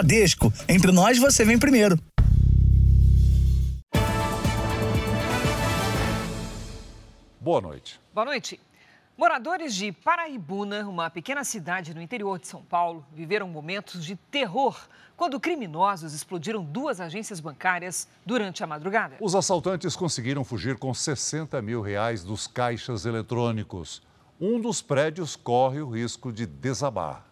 Bradesco. Entre nós, você vem primeiro. Boa noite. Boa noite. Moradores de Paraibuna, uma pequena cidade no interior de São Paulo, viveram momentos de terror quando criminosos explodiram duas agências bancárias durante a madrugada. Os assaltantes conseguiram fugir com 60 mil reais dos caixas eletrônicos. Um dos prédios corre o risco de desabar.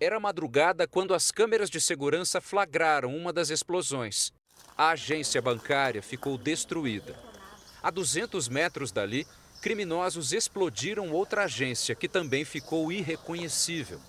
Era madrugada quando as câmeras de segurança flagraram uma das explosões. A agência bancária ficou destruída. A 200 metros dali, criminosos explodiram outra agência que também ficou irreconhecível.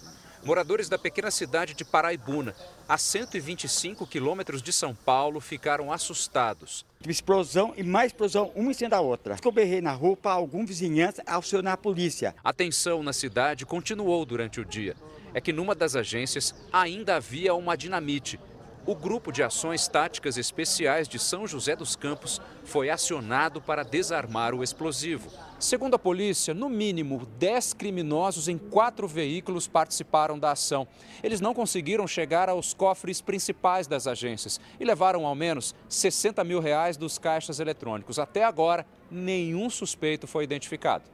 Moradores da pequena cidade de Paraibuna, a 125 quilômetros de São Paulo, ficaram assustados. Explosão e mais explosão, uma em cima da outra. Eu berrei na rua para algum vizinhança acionar a polícia. A tensão na cidade continuou durante o dia. É que numa das agências ainda havia uma dinamite o Grupo de Ações Táticas Especiais de São José dos Campos foi acionado para desarmar o explosivo. Segundo a polícia, no mínimo 10 criminosos em quatro veículos participaram da ação. Eles não conseguiram chegar aos cofres principais das agências e levaram ao menos 60 mil reais dos caixas eletrônicos. Até agora, nenhum suspeito foi identificado.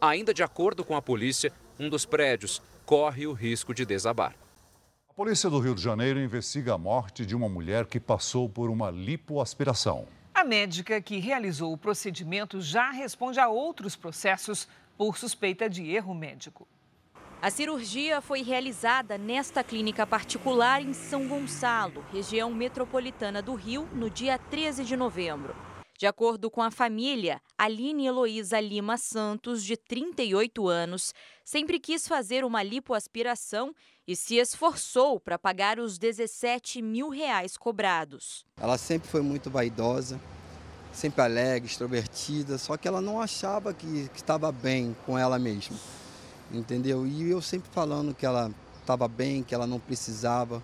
Ainda de acordo com a polícia, um dos prédios corre o risco de desabar. A polícia do Rio de Janeiro investiga a morte de uma mulher que passou por uma lipoaspiração. A médica que realizou o procedimento já responde a outros processos por suspeita de erro médico. A cirurgia foi realizada nesta clínica particular em São Gonçalo, região metropolitana do Rio, no dia 13 de novembro. De acordo com a família, Aline Heloísa Lima Santos, de 38 anos, sempre quis fazer uma lipoaspiração e se esforçou para pagar os 17 mil reais cobrados. Ela sempre foi muito vaidosa, sempre alegre, extrovertida, só que ela não achava que, que estava bem com ela mesma, entendeu? E eu sempre falando que ela estava bem, que ela não precisava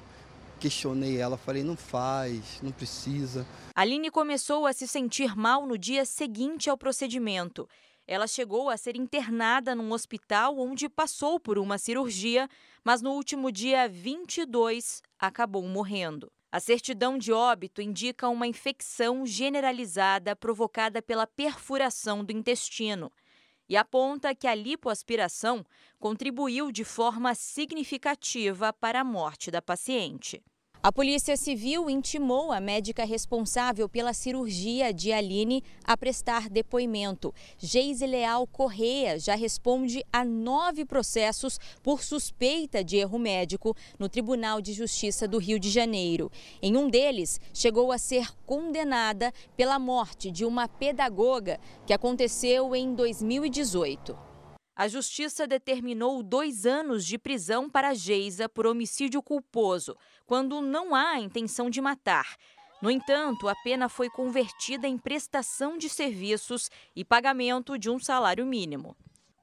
questionei ela, falei, não faz, não precisa. Aline começou a se sentir mal no dia seguinte ao procedimento. Ela chegou a ser internada num hospital onde passou por uma cirurgia, mas no último dia 22 acabou morrendo. A certidão de óbito indica uma infecção generalizada provocada pela perfuração do intestino e aponta que a lipoaspiração contribuiu de forma significativa para a morte da paciente. A Polícia Civil intimou a médica responsável pela cirurgia de Aline a prestar depoimento. Geise Leal Correia já responde a nove processos por suspeita de erro médico no Tribunal de Justiça do Rio de Janeiro. Em um deles, chegou a ser condenada pela morte de uma pedagoga que aconteceu em 2018. A justiça determinou dois anos de prisão para Geisa por homicídio culposo, quando não há intenção de matar. No entanto, a pena foi convertida em prestação de serviços e pagamento de um salário mínimo.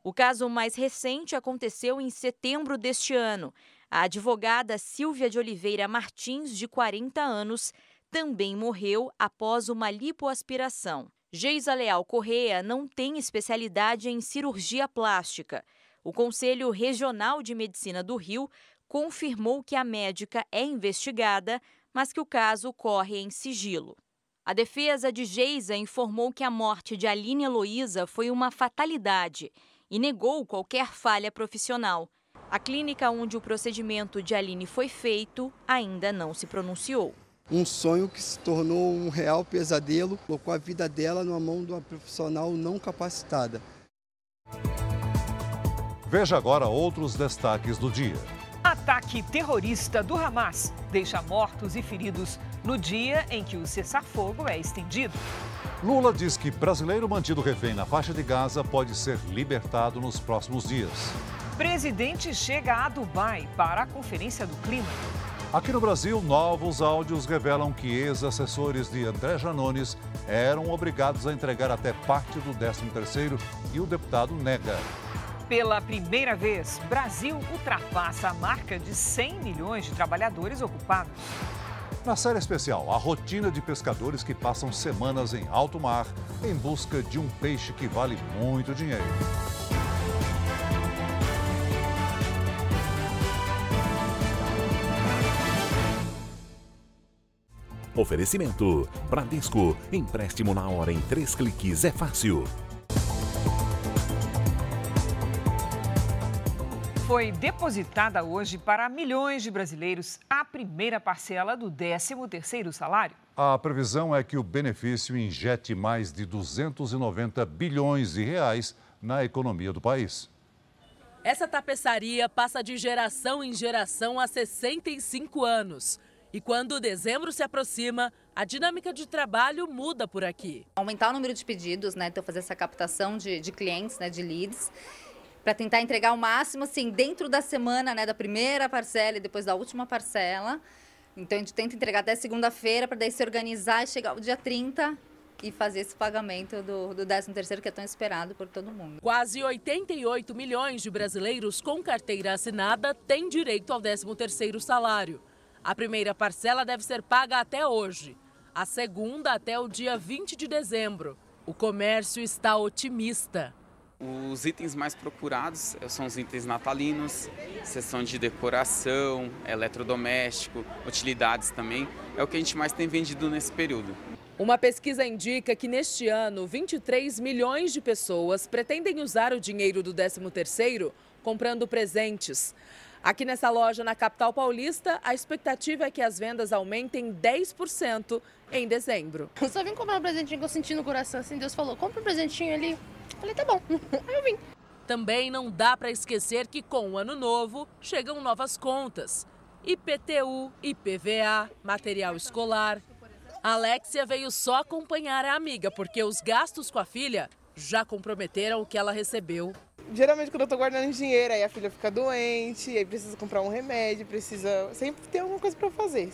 O caso mais recente aconteceu em setembro deste ano. A advogada Silvia de Oliveira Martins, de 40 anos, também morreu após uma lipoaspiração. Geisa Leal Correa não tem especialidade em cirurgia plástica. O Conselho Regional de Medicina do Rio confirmou que a médica é investigada, mas que o caso corre em sigilo. A defesa de Geisa informou que a morte de Aline Heloísa foi uma fatalidade e negou qualquer falha profissional. A clínica onde o procedimento de Aline foi feito ainda não se pronunciou um sonho que se tornou um real pesadelo, colocou a vida dela numa mão de uma profissional não capacitada. Veja agora outros destaques do dia. Ataque terrorista do Hamas deixa mortos e feridos no dia em que o cessar-fogo é estendido. Lula diz que brasileiro mantido refém na faixa de Gaza pode ser libertado nos próximos dias. Presidente chega a Dubai para a Conferência do Clima. Aqui no Brasil, novos áudios revelam que ex-assessores de André Janones eram obrigados a entregar até parte do 13º e o deputado nega. Pela primeira vez, Brasil ultrapassa a marca de 100 milhões de trabalhadores ocupados. Na série especial, a rotina de pescadores que passam semanas em alto mar em busca de um peixe que vale muito dinheiro. Oferecimento: Bradesco. Empréstimo na hora em três cliques é fácil. Foi depositada hoje para milhões de brasileiros a primeira parcela do 13º salário. A previsão é que o benefício injete mais de 290 bilhões de reais na economia do país. Essa tapeçaria passa de geração em geração há 65 anos. E quando dezembro se aproxima, a dinâmica de trabalho muda por aqui. Aumentar o número de pedidos, né? Então fazer essa captação de, de clientes, né? De leads para tentar entregar o máximo, assim, dentro da semana, né, da primeira parcela e depois da última parcela. Então, a gente tenta entregar até segunda-feira, para daí se organizar e chegar o dia 30 e fazer esse pagamento do, do 13º, que é tão esperado por todo mundo. Quase 88 milhões de brasileiros com carteira assinada têm direito ao 13º salário. A primeira parcela deve ser paga até hoje, a segunda até o dia 20 de dezembro. O comércio está otimista. Os itens mais procurados são os itens natalinos, seção de decoração, eletrodoméstico, utilidades também. É o que a gente mais tem vendido nesse período. Uma pesquisa indica que neste ano, 23 milhões de pessoas pretendem usar o dinheiro do 13º comprando presentes. Aqui nessa loja na capital paulista, a expectativa é que as vendas aumentem 10% em dezembro. Eu só vim comprar um presentinho que eu senti no coração, assim, Deus falou, compra um presentinho ali. Falei, tá bom. Aí eu vim. Também não dá para esquecer que com o ano novo chegam novas contas. IPTU, IPVA, material escolar. Alexia veio só acompanhar a amiga, porque os gastos com a filha já comprometeram o que ela recebeu. Geralmente quando eu tô guardando dinheiro, aí a filha fica doente, aí precisa comprar um remédio, precisa sempre ter alguma coisa para fazer.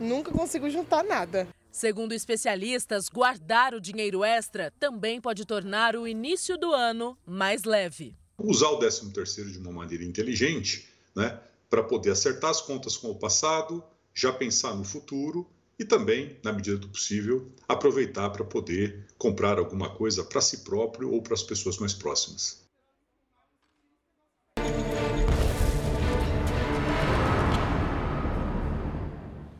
Nunca consigo juntar nada. Segundo especialistas, guardar o dinheiro extra também pode tornar o início do ano mais leve. Usar o 13º de uma maneira inteligente, né, para poder acertar as contas com o passado, já pensar no futuro e também, na medida do possível, aproveitar para poder comprar alguma coisa para si próprio ou para as pessoas mais próximas.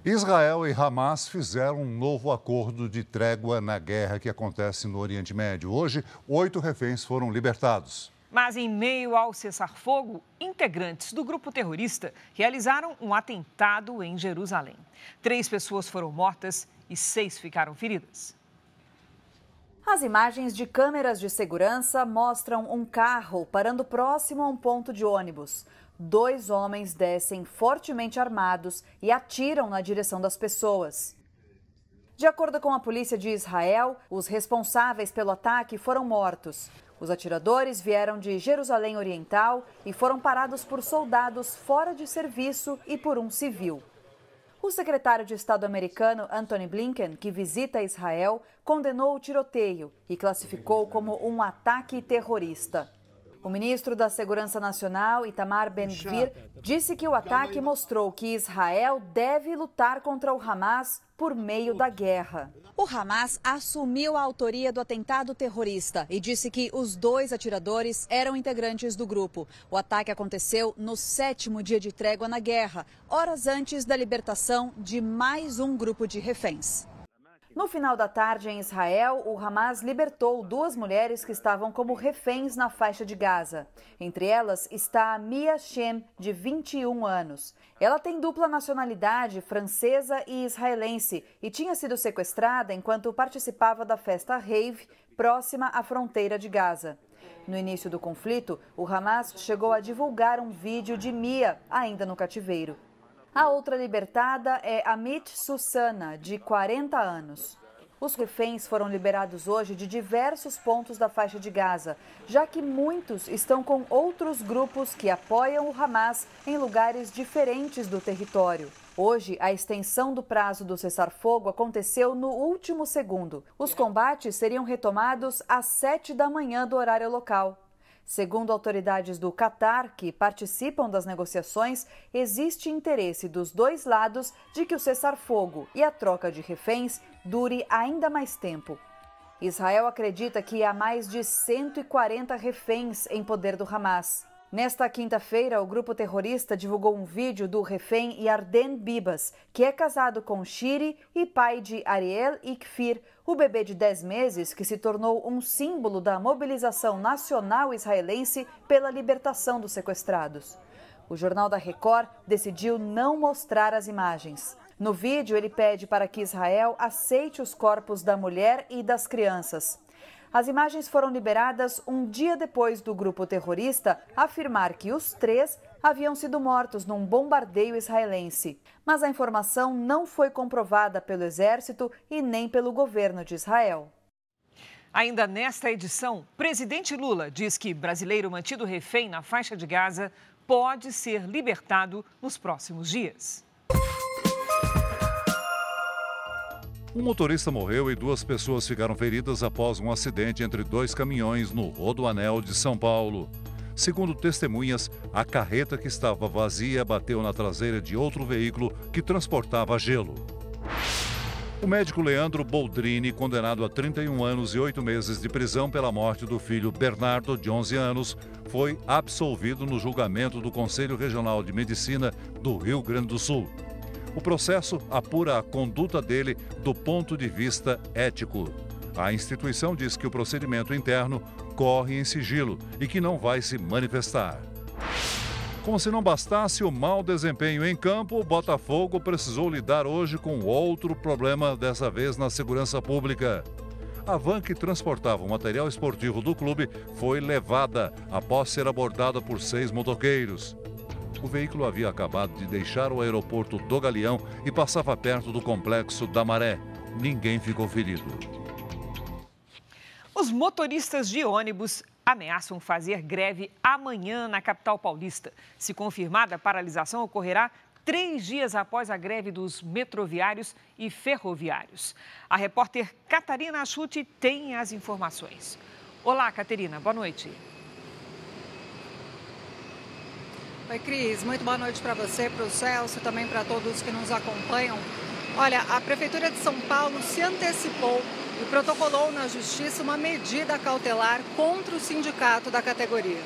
Israel e Hamas fizeram um novo acordo de trégua na guerra que acontece no Oriente Médio. Hoje, oito reféns foram libertados. Mas, em meio ao cessar-fogo, integrantes do grupo terrorista realizaram um atentado em Jerusalém. Três pessoas foram mortas e seis ficaram feridas. As imagens de câmeras de segurança mostram um carro parando próximo a um ponto de ônibus dois homens descem fortemente armados e atiram na direção das pessoas. De acordo com a polícia de Israel, os responsáveis pelo ataque foram mortos. Os atiradores vieram de Jerusalém Oriental e foram parados por soldados fora de serviço e por um civil. O secretário de Estado americano Antony Blinken, que visita Israel, condenou o tiroteio e classificou como um ataque terrorista. O ministro da Segurança Nacional, Itamar Ben-Gvir, disse que o ataque mostrou que Israel deve lutar contra o Hamas por meio da guerra. O Hamas assumiu a autoria do atentado terrorista e disse que os dois atiradores eram integrantes do grupo. O ataque aconteceu no sétimo dia de trégua na guerra, horas antes da libertação de mais um grupo de reféns. No final da tarde, em Israel, o Hamas libertou duas mulheres que estavam como reféns na faixa de Gaza. Entre elas está a Mia Shem, de 21 anos. Ela tem dupla nacionalidade, francesa e israelense, e tinha sido sequestrada enquanto participava da festa Rave, próxima à fronteira de Gaza. No início do conflito, o Hamas chegou a divulgar um vídeo de Mia, ainda no cativeiro. A outra libertada é Amit Susana, de 40 anos. Os reféns foram liberados hoje de diversos pontos da faixa de Gaza, já que muitos estão com outros grupos que apoiam o Hamas em lugares diferentes do território. Hoje, a extensão do prazo do cessar-fogo aconteceu no último segundo. Os combates seriam retomados às sete da manhã do horário local. Segundo autoridades do Catar, que participam das negociações, existe interesse dos dois lados de que o cessar-fogo e a troca de reféns dure ainda mais tempo. Israel acredita que há mais de 140 reféns em poder do Hamas. Nesta quinta-feira, o grupo terrorista divulgou um vídeo do refém Yarden Bibas, que é casado com Shiri e pai de Ariel Ikfir, o bebê de 10 meses que se tornou um símbolo da mobilização nacional israelense pela libertação dos sequestrados. O Jornal da Record decidiu não mostrar as imagens. No vídeo, ele pede para que Israel aceite os corpos da mulher e das crianças. As imagens foram liberadas um dia depois do grupo terrorista afirmar que os três haviam sido mortos num bombardeio israelense. Mas a informação não foi comprovada pelo exército e nem pelo governo de Israel. Ainda nesta edição, presidente Lula diz que brasileiro mantido refém na faixa de Gaza pode ser libertado nos próximos dias. Um motorista morreu e duas pessoas ficaram feridas após um acidente entre dois caminhões no Rodoanel de São Paulo. Segundo testemunhas, a carreta que estava vazia bateu na traseira de outro veículo que transportava gelo. O médico Leandro Boldrini, condenado a 31 anos e 8 meses de prisão pela morte do filho Bernardo, de 11 anos, foi absolvido no julgamento do Conselho Regional de Medicina do Rio Grande do Sul. O processo apura a conduta dele do ponto de vista ético. A instituição diz que o procedimento interno corre em sigilo e que não vai se manifestar. Como se não bastasse o mau desempenho em campo, o Botafogo precisou lidar hoje com outro problema, dessa vez na segurança pública. A van que transportava o material esportivo do clube foi levada após ser abordada por seis motoqueiros. O veículo havia acabado de deixar o aeroporto do Galeão e passava perto do complexo da Maré. Ninguém ficou ferido. Os motoristas de ônibus ameaçam fazer greve amanhã na capital paulista. Se confirmada, a paralisação ocorrerá três dias após a greve dos metroviários e ferroviários. A repórter Catarina Achute tem as informações. Olá, Catarina, boa noite. Oi, Cris. Muito boa noite para você, para o Celso e também para todos que nos acompanham. Olha, a Prefeitura de São Paulo se antecipou e protocolou na Justiça uma medida cautelar contra o sindicato da categoria.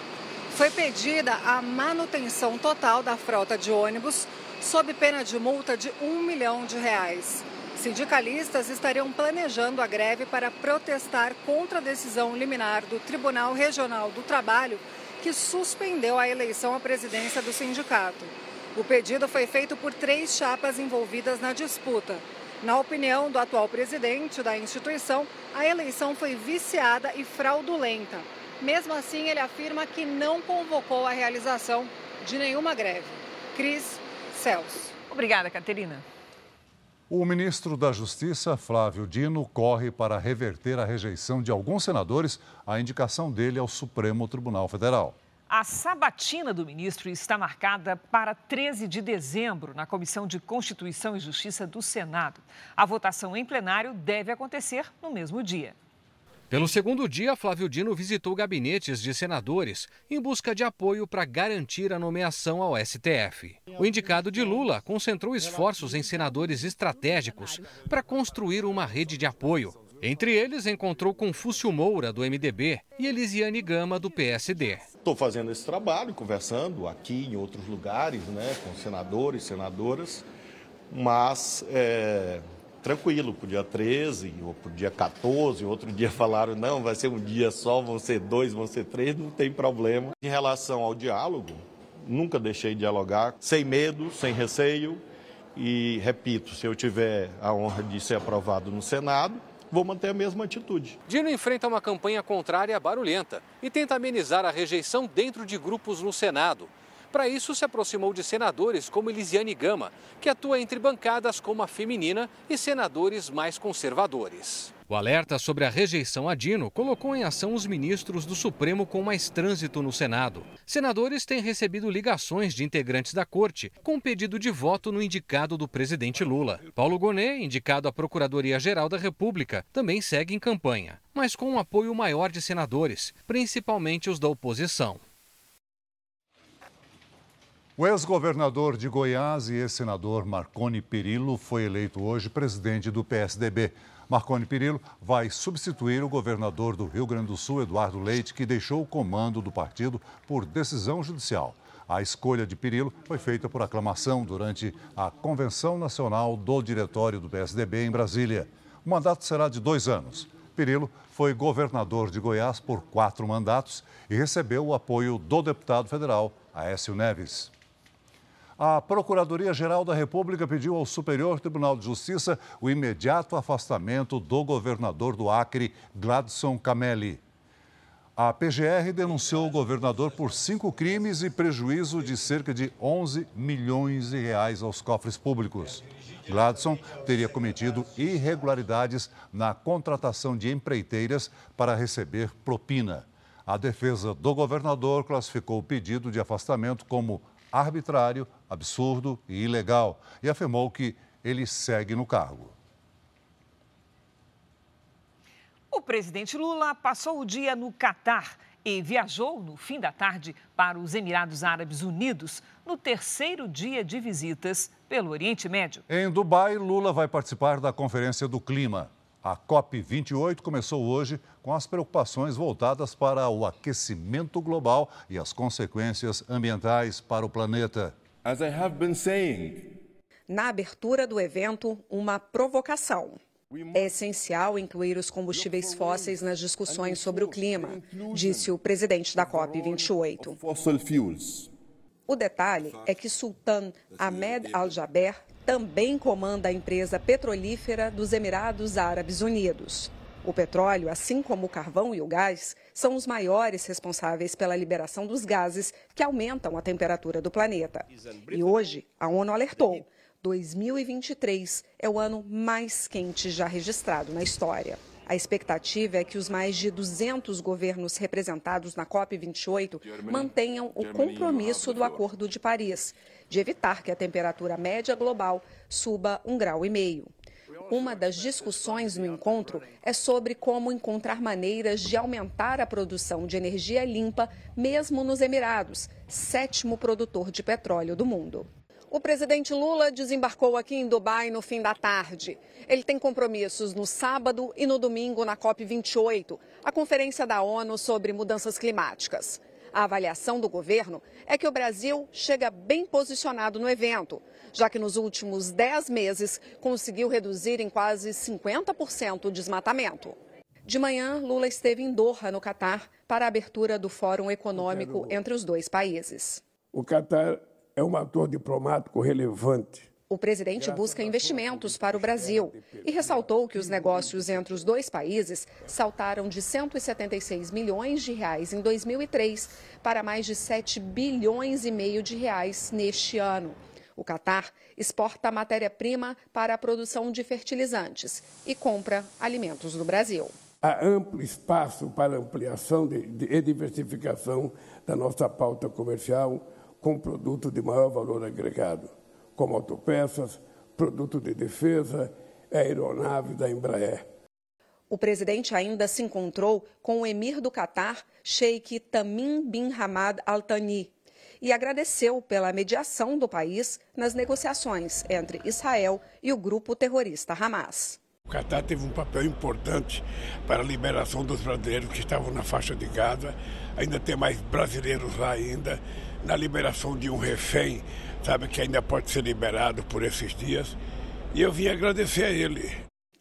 Foi pedida a manutenção total da frota de ônibus, sob pena de multa de um milhão de reais. Sindicalistas estariam planejando a greve para protestar contra a decisão liminar do Tribunal Regional do Trabalho que suspendeu a eleição à presidência do sindicato. O pedido foi feito por três chapas envolvidas na disputa. Na opinião do atual presidente da instituição, a eleição foi viciada e fraudulenta. Mesmo assim, ele afirma que não convocou a realização de nenhuma greve. Cris Celso. Obrigada, Caterina. O ministro da Justiça, Flávio Dino, corre para reverter a rejeição de alguns senadores à indicação dele ao Supremo Tribunal Federal. A sabatina do ministro está marcada para 13 de dezembro na Comissão de Constituição e Justiça do Senado. A votação em plenário deve acontecer no mesmo dia. Pelo segundo dia, Flávio Dino visitou gabinetes de senadores em busca de apoio para garantir a nomeação ao STF. O indicado de Lula concentrou esforços em senadores estratégicos para construir uma rede de apoio. Entre eles, encontrou Confúcio Moura, do MDB, e Elisiane Gama, do PSD. Estou fazendo esse trabalho, conversando aqui em outros lugares, né, com senadores, senadoras, mas é, tranquilo, para o dia 13 ou para o dia 14, outro dia falaram, não, vai ser um dia só, vão ser dois, vão ser três, não tem problema. Em relação ao diálogo, nunca deixei de dialogar, sem medo, sem receio, e repito, se eu tiver a honra de ser aprovado no Senado, vou manter a mesma atitude. Dino enfrenta uma campanha contrária barulhenta e tenta amenizar a rejeição dentro de grupos no Senado. Para isso, se aproximou de senadores como Elisiane Gama, que atua entre bancadas como a feminina e senadores mais conservadores. O alerta sobre a rejeição a Dino colocou em ação os ministros do Supremo com mais trânsito no Senado. Senadores têm recebido ligações de integrantes da corte com pedido de voto no indicado do presidente Lula. Paulo Gonet, indicado à Procuradoria-Geral da República, também segue em campanha, mas com um apoio maior de senadores, principalmente os da oposição. O ex-governador de Goiás e ex-senador Marconi Perillo foi eleito hoje presidente do PSDB. Marconi Perillo vai substituir o governador do Rio Grande do Sul, Eduardo Leite, que deixou o comando do partido por decisão judicial. A escolha de Perillo foi feita por aclamação durante a Convenção Nacional do Diretório do PSDB em Brasília. O mandato será de dois anos. Perillo foi governador de Goiás por quatro mandatos e recebeu o apoio do deputado federal Aécio Neves. A Procuradoria-Geral da República pediu ao Superior Tribunal de Justiça o imediato afastamento do governador do Acre, Gladson Camelli. A PGR denunciou o governador por cinco crimes e prejuízo de cerca de 11 milhões de reais aos cofres públicos. Gladson teria cometido irregularidades na contratação de empreiteiras para receber propina. A defesa do governador classificou o pedido de afastamento como arbitrário, absurdo e ilegal e afirmou que ele segue no cargo. O presidente Lula passou o dia no Catar e viajou no fim da tarde para os Emirados Árabes Unidos no terceiro dia de visitas pelo Oriente Médio. Em Dubai, Lula vai participar da Conferência do Clima. A COP28 começou hoje com as preocupações voltadas para o aquecimento global e as consequências ambientais para o planeta. As I have been saying, Na abertura do evento, uma provocação. É essencial incluir os combustíveis fósseis nas discussões sobre o clima, disse o presidente da COP28. fossil fuels. O detalhe é que Sultan Ahmed Al-Jaber também comanda a empresa petrolífera dos Emirados Árabes Unidos. O petróleo, assim como o carvão e o gás, são os maiores responsáveis pela liberação dos gases que aumentam a temperatura do planeta. E hoje, a ONU alertou: 2023 é o ano mais quente já registrado na história. A expectativa é que os mais de 200 governos representados na COP28 mantenham o compromisso do Acordo de Paris, de evitar que a temperatura média global suba um grau e meio. Uma das discussões no encontro é sobre como encontrar maneiras de aumentar a produção de energia limpa, mesmo nos Emirados, sétimo produtor de petróleo do mundo. O presidente Lula desembarcou aqui em Dubai no fim da tarde. Ele tem compromissos no sábado e no domingo na COP28, a Conferência da ONU sobre Mudanças Climáticas. A avaliação do governo é que o Brasil chega bem posicionado no evento, já que nos últimos 10 meses conseguiu reduzir em quase 50% o desmatamento. De manhã, Lula esteve em Doha, no Catar, para a abertura do Fórum Econômico entre os dois países. O Catar é um ator diplomático relevante. O presidente busca investimentos para o Brasil e ressaltou que os negócios entre os dois países saltaram de 176 milhões de reais em 2003 para mais de 7 bilhões e meio de reais neste ano. O Catar exporta matéria-prima para a produção de fertilizantes e compra alimentos do Brasil. Há amplo espaço para ampliação e diversificação da nossa pauta comercial com produto de maior valor agregado, como autopeças, produto de defesa, aeronave da Embraer. O presidente ainda se encontrou com o emir do Catar, Sheikh Tamim bin Hamad Al Thani, e agradeceu pela mediação do país nas negociações entre Israel e o grupo terrorista Hamas. O Catar teve um papel importante para a liberação dos brasileiros que estavam na faixa de Gaza. Ainda tem mais brasileiros lá ainda. Na liberação de um refém, sabe, que ainda pode ser liberado por esses dias. E eu vim agradecer a ele.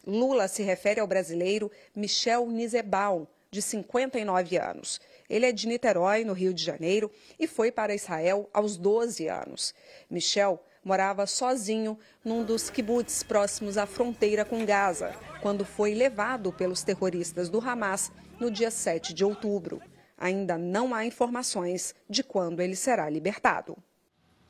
Lula se refere ao brasileiro Michel Nizebaum, de 59 anos. Ele é de Niterói, no Rio de Janeiro, e foi para Israel aos 12 anos. Michel morava sozinho num dos kibbutz próximos à fronteira com Gaza, quando foi levado pelos terroristas do Hamas no dia 7 de outubro. Ainda não há informações de quando ele será libertado.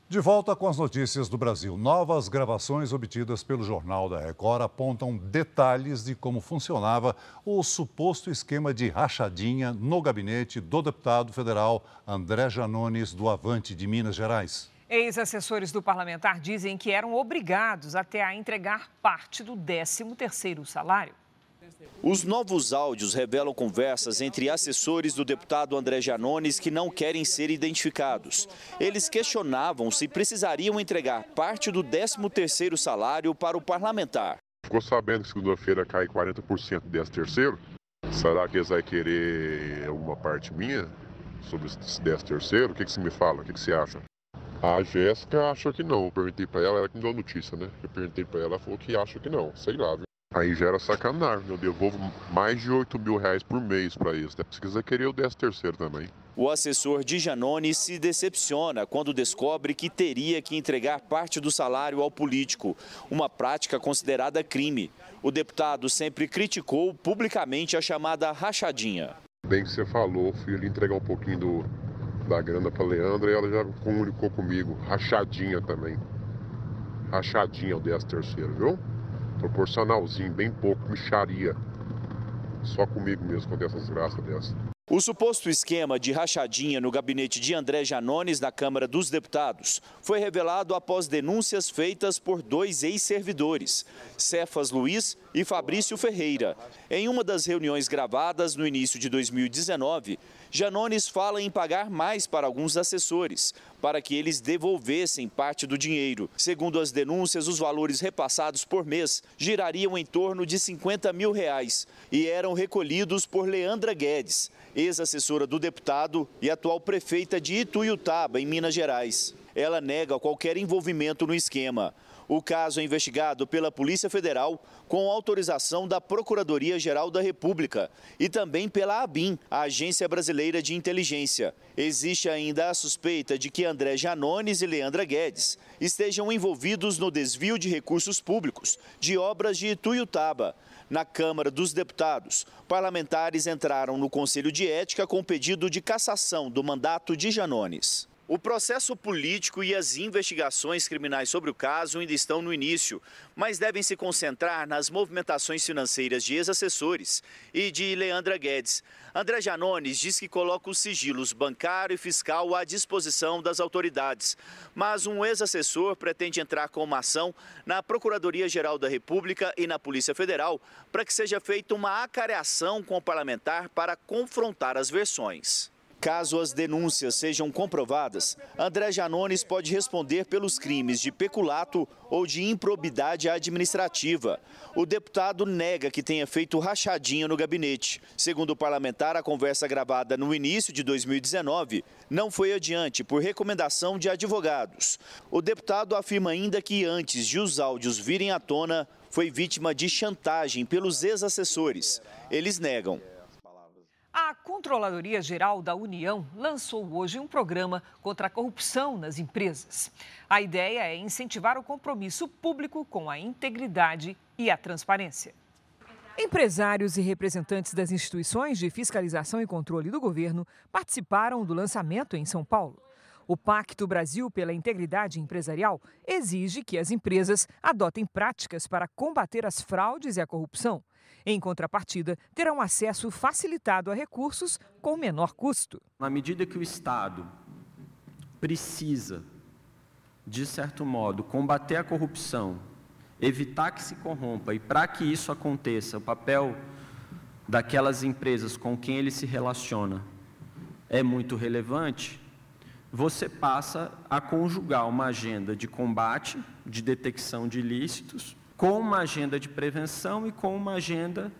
De volta com as notícias do Brasil. Novas gravações obtidas pelo Jornal da Record apontam detalhes de como funcionava o suposto esquema de rachadinha no gabinete do deputado federal André Janones, do Avante de Minas Gerais. Ex-assessores do parlamentar dizem que eram obrigados até a entregar parte do 13º salário. Os novos áudios revelam conversas entre assessores do deputado André Janones que não querem ser identificados. Eles questionavam se precisariam entregar parte do 13º salário para o parlamentar. Ficou sabendo que segunda-feira cai 40% desse terceiro? Será que eles vão querer uma parte minha sobre esse 13 terceiro? O que, você me fala? O que, você acha? A Jéssica achou que não. Eu perguntei pra ela, ela que me deu notícia, né? Eu perguntei pra ela, ela falou que acha que não. Sei lá, viu? Aí já era sacanagem. Eu devolvo mais de 8 mil reais por mês pra isso. Né? Quiser querer o 13 terceiro também. O assessor de Janone se decepciona quando descobre que teria que entregar parte do salário ao político, uma prática considerada crime. O deputado sempre criticou publicamente a chamada rachadinha. Bem que você falou, fui ali entregar um pouquinho do, da grana para Leandra e ela já comunicou comigo. Rachadinha também. Rachadinha o 13 terceiro, viu? Proporcionalzinho, bem pouco, micharia. Só comigo mesmo com dessas graças dessa. O suposto esquema de rachadinha no gabinete de André Janones na Câmara dos Deputados foi revelado após denúncias feitas por dois ex-servidores, Cefas Luiz e Fabrício Ferreira. Em uma das reuniões gravadas no início de 2019, Janones fala em pagar mais para alguns assessores, para que eles devolvessem parte do dinheiro. Segundo as denúncias, os valores repassados por mês girariam em torno de 50 mil reais e eram recolhidos por Leandra Guedes, ex-assessora do deputado e atual prefeita de Ituiutaba, em Minas Gerais. Ela nega qualquer envolvimento no esquema. O caso é investigado pela Polícia Federal com autorização da Procuradoria-Geral da República e também pela ABIN, a Agência Brasileira de Inteligência. Existe ainda a suspeita de que André Janones e Leandra Guedes estejam envolvidos no desvio de recursos públicos de obras de Ituiutaba. Na Câmara dos Deputados, parlamentares entraram no Conselho de Ética com pedido de cassação do mandato de Janones. O processo político e as investigações criminais sobre o caso ainda estão no início, mas devem se concentrar nas movimentações financeiras de ex-assessores e de Leandra Guedes. André Janones diz que coloca os sigilos bancário e fiscal à disposição das autoridades, mas um ex-assessor pretende entrar com uma ação na Procuradoria-Geral da República e na Polícia Federal para que seja feita uma acareação com o parlamentar para confrontar as versões. Caso as denúncias sejam comprovadas, André Janones pode responder pelos crimes de peculato ou de improbidade administrativa. O deputado nega que tenha feito rachadinha no gabinete. Segundo o parlamentar, a conversa gravada no início de 2019 não foi adiante por recomendação de advogados. O deputado afirma ainda que antes de os áudios virem à tona, foi vítima de chantagem pelos ex-assessores. Eles negam. A Controladoria Geral da União lançou hoje um programa contra a corrupção nas empresas. A ideia é incentivar o compromisso público com a integridade e a transparência. Empresários e representantes das instituições de fiscalização e controle do governo participaram do lançamento em São Paulo. O Pacto Brasil pela Integridade Empresarial exige que as empresas adotem práticas para combater as fraudes e a corrupção. Em contrapartida, terão acesso facilitado a recursos com menor custo. Na medida que o Estado precisa, de certo modo, combater a corrupção, evitar que se corrompa e para que isso aconteça, o papel daquelas empresas com quem ele se relaciona é muito relevante, você passa a conjugar uma agenda de combate, de detecção de ilícitos, com uma agenda de prevenção e com uma agenda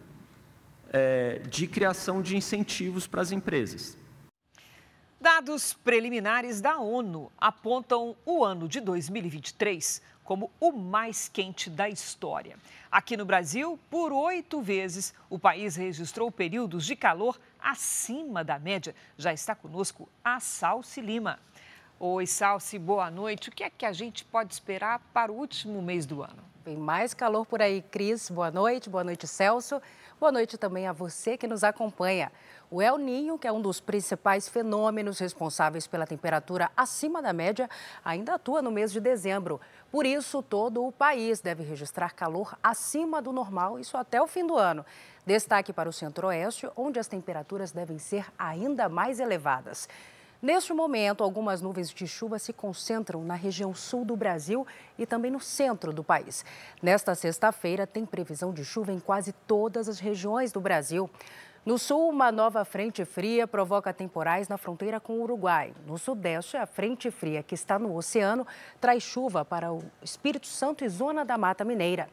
é, de criação de incentivos para as empresas. Dados preliminares da ONU apontam o ano de 2023 como o mais quente da história. Aqui no Brasil, por oito vezes, o país registrou períodos de calor acima da média. Já está conosco a Salsi Lima. Oi, Salsi, boa noite. O que é que a gente pode esperar para o último mês do ano? Tem mais calor por aí, Cris. Boa noite, boa noite, Celso. Boa noite também a você que nos acompanha. O El Ninho, que é um dos principais fenômenos responsáveis pela temperatura acima da média, ainda atua no mês de dezembro. Por isso, todo o país deve registrar calor acima do normal, isso até o fim do ano. Destaque para o centro-oeste, onde as temperaturas devem ser ainda mais elevadas. Neste momento, algumas nuvens de chuva se concentram na região sul do Brasil e também no centro do país. Nesta sexta-feira, tem previsão de chuva em quase todas as regiões do Brasil. No sul, uma nova frente fria provoca temporais na fronteira com o Uruguai. No sudeste, a frente fria que está no oceano traz chuva para o Espírito Santo e zona da Mata Mineira.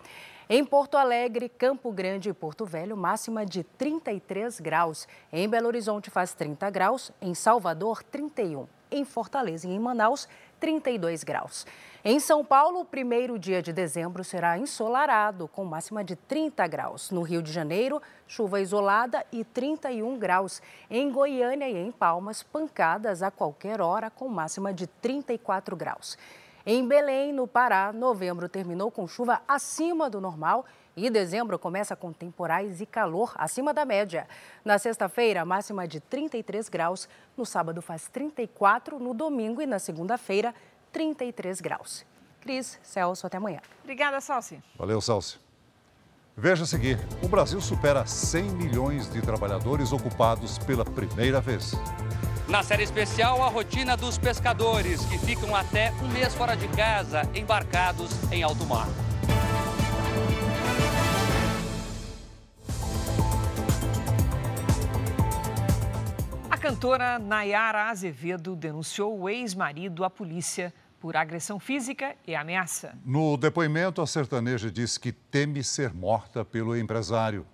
Em Porto Alegre, Campo Grande e Porto Velho, máxima de 33 graus. Em Belo Horizonte faz 30 graus, em Salvador 31. Em Fortaleza e em Manaus, 32 graus. Em São Paulo, o primeiro dia de dezembro será ensolarado, com máxima de 30 graus. No Rio de Janeiro, chuva isolada e 31 graus. Em Goiânia e em Palmas, pancadas a qualquer hora, com máxima de 34 graus. Em Belém, no Pará, novembro terminou com chuva acima do normal e dezembro começa com temporais e calor acima da média. Na sexta-feira, máxima de 33 graus. No sábado, faz 34. No domingo e na segunda-feira, 33 graus. Cris, Celso, até amanhã. Obrigada, Salsi. Valeu, Salsi. Veja a seguir: o Brasil supera 100 milhões de trabalhadores ocupados pela primeira vez. Na série especial, a rotina dos pescadores que ficam até um mês fora de casa, embarcados em alto mar. A cantora Nayara Azevedo denunciou o ex-marido à polícia por agressão física e ameaça. No depoimento, a sertaneja disse que teme ser morta pelo empresário.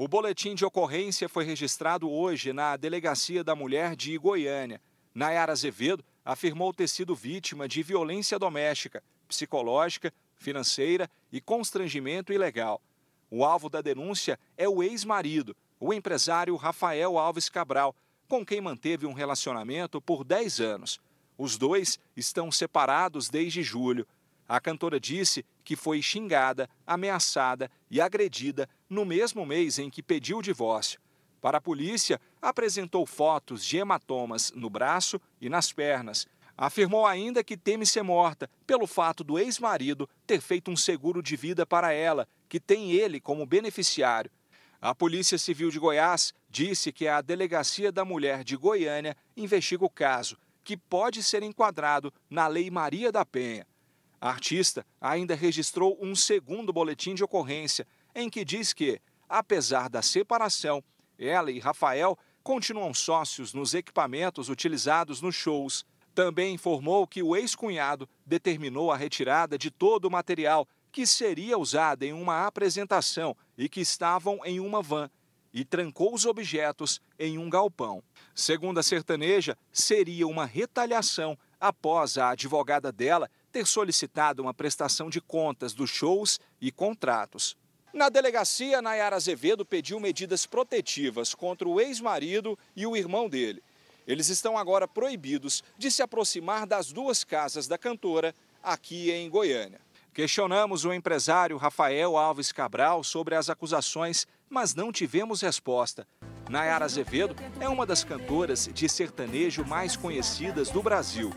O boletim de ocorrência foi registrado hoje na Delegacia da Mulher de Goiânia. Nayara Azevedo afirmou ter sido vítima de violência doméstica, psicológica, financeira e constrangimento ilegal. O alvo da denúncia é o ex-marido, o empresário Rafael Alves Cabral, com quem manteve um relacionamento por 10 anos. Os dois estão separados desde julho. A cantora disse que foi xingada, ameaçada e agredida no mesmo mês em que pediu o divórcio. Para a polícia, apresentou fotos de hematomas no braço e nas pernas. Afirmou ainda que teme ser morta pelo fato do ex-marido ter feito um seguro de vida para ela, que tem ele como beneficiário. A Polícia Civil de Goiás disse que a Delegacia da Mulher de Goiânia investiga o caso, que pode ser enquadrado na Lei Maria da Penha. A artista ainda registrou um segundo boletim de ocorrência, em que diz que, apesar da separação, ela e Rafael continuam sócios nos equipamentos utilizados nos shows. Também informou que o ex-cunhado determinou a retirada de todo o material que seria usado em uma apresentação e que estavam em uma van e trancou os objetos em um galpão. Segundo a sertaneja, seria uma retaliação após a advogada dela ter solicitado uma prestação de contas dos shows e contratos. Na delegacia, Nayara Azevedo pediu medidas protetivas contra o ex-marido e o irmão dele. Eles estão agora proibidos de se aproximar das duas casas da cantora aqui em Goiânia. Questionamos o empresário Rafael Alves Cabral sobre as acusações, mas não tivemos resposta. Nayara Azevedo é uma das cantoras de sertanejo mais conhecidas do Brasil.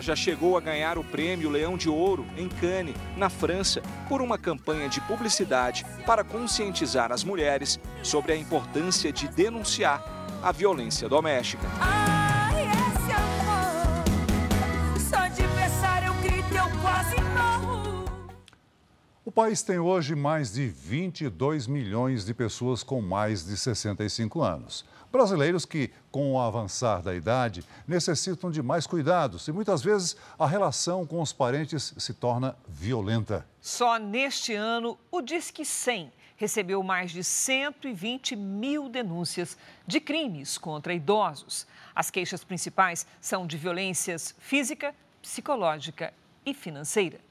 Ela já chegou a ganhar o prêmio Leão de Ouro em Cannes, na França, por uma campanha de publicidade para conscientizar as mulheres sobre a importância de denunciar a violência doméstica. Ai, esse amor, só de pensar eu grito, eu quase morro. O país tem hoje mais de 22 milhões de pessoas com mais de 65 anos. Brasileiros que, com o avançar da idade, necessitam de mais cuidados e muitas vezes a relação com os parentes se torna violenta. Só neste ano, o Disque 100 recebeu mais de 120 mil denúncias de crimes contra idosos. As queixas principais são de violências física, psicológica e financeira.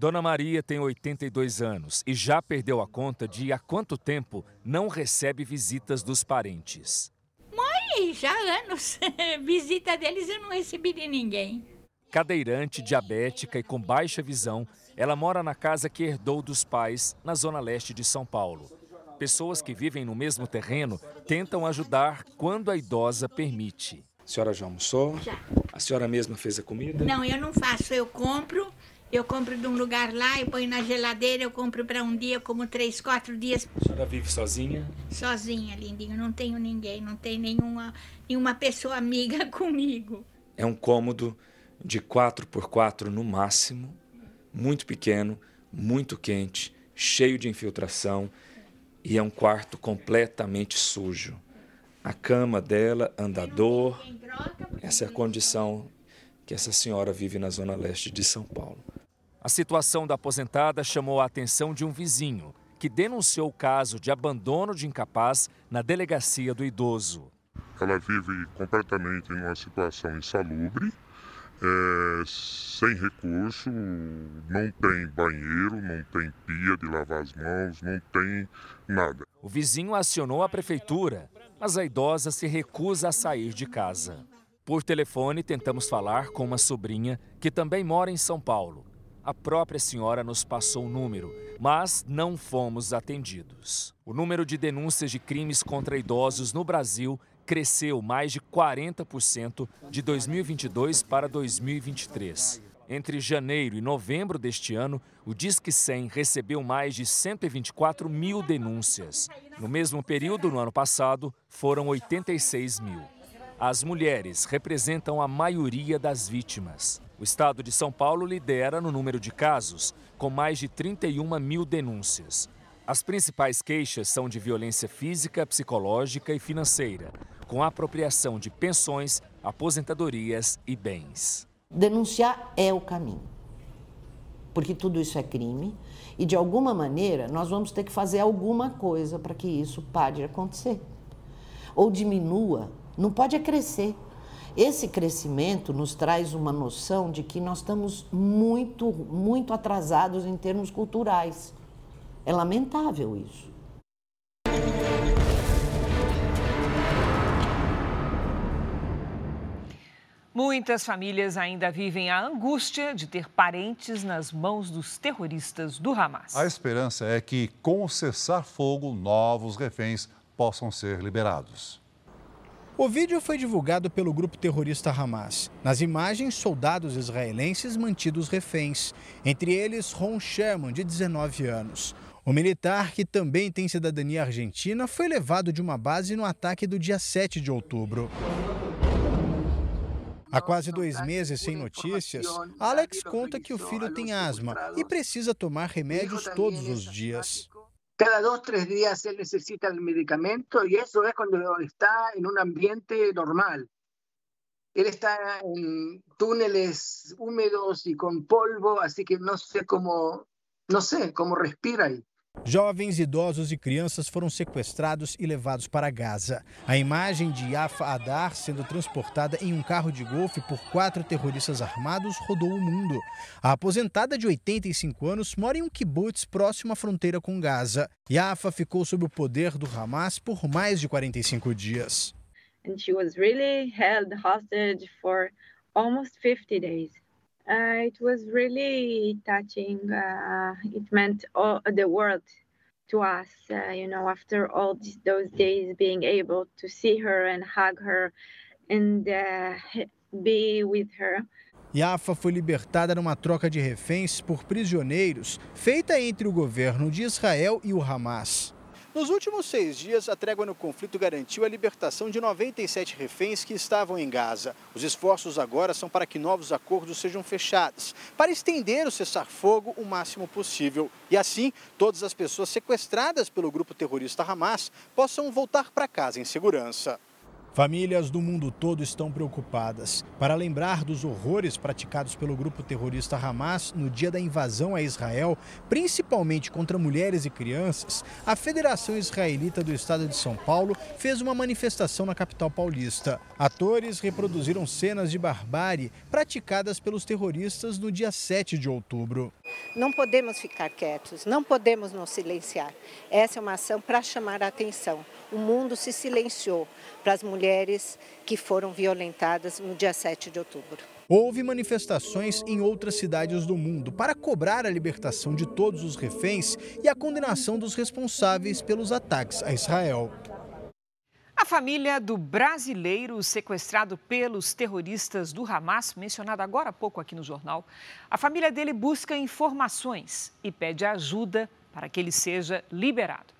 Dona Maria tem 82 anos e já perdeu a conta de há quanto tempo não recebe visitas dos parentes. Mãe, já há anos. Visita deles eu não recebi de ninguém. Cadeirante, diabética e com baixa visão, ela mora na casa que herdou dos pais, na zona leste de São Paulo. Pessoas que vivem no mesmo terreno tentam ajudar quando a idosa permite. A senhora já almoçou? Já. A senhora mesma fez a comida? Não, eu não faço, eu compro Eu compro de um lugar lá, eu ponho na geladeira, eu compro para um dia, eu como três, quatro dias. A senhora vive sozinha? Sozinha, lindinho. Não tenho ninguém, não tem nenhuma, nenhuma pessoa amiga comigo. É um cômodo de 4 por 4 no máximo, muito pequeno, muito quente, cheio de infiltração e é um quarto completamente sujo. A cama dela, andador. Essa é a condição que essa senhora vive na zona leste de São Paulo. A situação da aposentada chamou a atenção de um vizinho, que denunciou o caso de abandono de incapaz na delegacia do idoso. Ela vive completamente em uma situação insalubre, é, sem recurso, não tem banheiro, não tem pia de lavar as mãos, não tem nada. O vizinho acionou a prefeitura, mas a idosa se recusa a sair de casa. Por telefone, tentamos falar com uma sobrinha que também mora em São Paulo. A própria senhora nos passou o número, mas não fomos atendidos. O número de denúncias de crimes contra idosos no Brasil cresceu mais de 40% de 2022 para 2023. Entre janeiro e novembro deste ano, o Disque 100 recebeu mais de 124 mil denúncias. No mesmo período, no ano passado, foram 86 mil. As mulheres representam a maioria das vítimas. O estado de São Paulo lidera no número de casos, com mais de 31 mil denúncias. As principais queixas são de violência física, psicológica e financeira, com apropriação de pensões, aposentadorias e bens. Denunciar é o caminho, porque tudo isso é crime e, de alguma maneira, nós vamos ter que fazer alguma coisa para que isso pare de acontecer. Ou diminua, não pode crescer. Esse crescimento nos traz uma noção de que nós estamos muito, muito atrasados em termos culturais. É lamentável isso. Muitas famílias ainda vivem a angústia de ter parentes nas mãos dos terroristas do Hamas. A esperança é que, com o cessar-fogo, novos reféns possam ser liberados. O vídeo foi divulgado pelo grupo terrorista Hamas. Nas imagens, soldados israelenses mantidos reféns, entre eles Ron Sherman, de 19 anos. O militar, que também tem cidadania argentina, foi levado de uma base no ataque do dia 7 de outubro. Há quase dois meses sem notícias, Alex conta que o filho tem asma e precisa tomar remédios todos os dias. Cada dos, tres días él necesita el medicamento y eso es cuando está en un ambiente normal. Él está en túneles húmedos y con polvo, así que no sé cómo, no sé cómo respira ahí. Jovens, idosos e crianças foram sequestrados e levados para Gaza. A imagem de Yafa Adar sendo transportada em um carro de golfe por quatro terroristas armados rodou o mundo. A aposentada de 85 anos mora em um kibbutz próximo à fronteira com Gaza. Yafa ficou sob o poder do Hamas por mais de 45 dias. And she was really held hostage for almost 50 days. Uh, it was really touching. Uh, it meant all the world to us, uh, you know, after all those days, being able to see her and hug her and be with her. Yafa foi libertada numa troca de reféns por prisioneiros feita entre o governo de Israel e o Hamas. Nos últimos seis dias, a trégua no conflito garantiu a libertação de 97 reféns que estavam em Gaza. Os esforços agora são para que novos acordos sejam fechados, para estender o cessar-fogo o máximo possível. E assim, todas as pessoas sequestradas pelo grupo terrorista Hamas possam voltar para casa em segurança. Famílias do mundo todo estão preocupadas. Para lembrar dos horrores praticados pelo grupo terrorista Hamas no dia da invasão a Israel, principalmente contra mulheres e crianças, a Federação Israelita do Estado de São Paulo fez uma manifestação na capital paulista. Atores reproduziram cenas de barbárie praticadas pelos terroristas no dia 7 de outubro. Não podemos ficar quietos, não podemos nos silenciar. Essa é uma ação para chamar a atenção. O mundo se silenciou para as mulheres que foram violentadas no dia 7 de outubro. Houve manifestações em outras cidades do mundo para cobrar a libertação de todos os reféns e a condenação dos responsáveis pelos ataques a Israel. A família do brasileiro sequestrado pelos terroristas do Hamas, mencionado agora há pouco aqui no jornal, a família dele busca informações e pede ajuda para que ele seja liberado.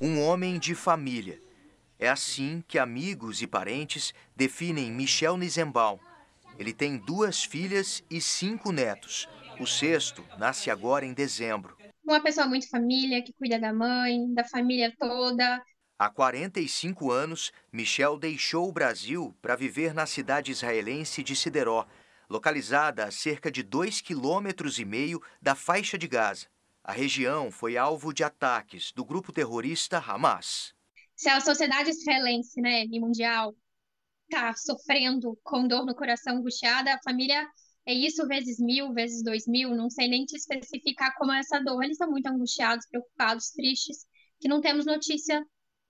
Um homem de família. É assim que amigos e parentes definem Michel Nizembal. Ele tem duas filhas e cinco netos. O sexto nasce agora em dezembro. Uma pessoa muito família, que cuida da mãe, da família toda, Há 45 anos, Michel deixou o Brasil para viver na cidade israelense de Sideró, localizada a cerca de 2,5 quilômetros e meio da faixa de Gaza. A região foi alvo de ataques do grupo terrorista Hamas. Se a sociedade israelense né, e mundial está sofrendo com dor no coração, angustiada, a família é isso vezes mil, vezes dois mil, não sei nem te especificar como é essa dor. Eles estão muito angustiados, preocupados, tristes, que não temos notícia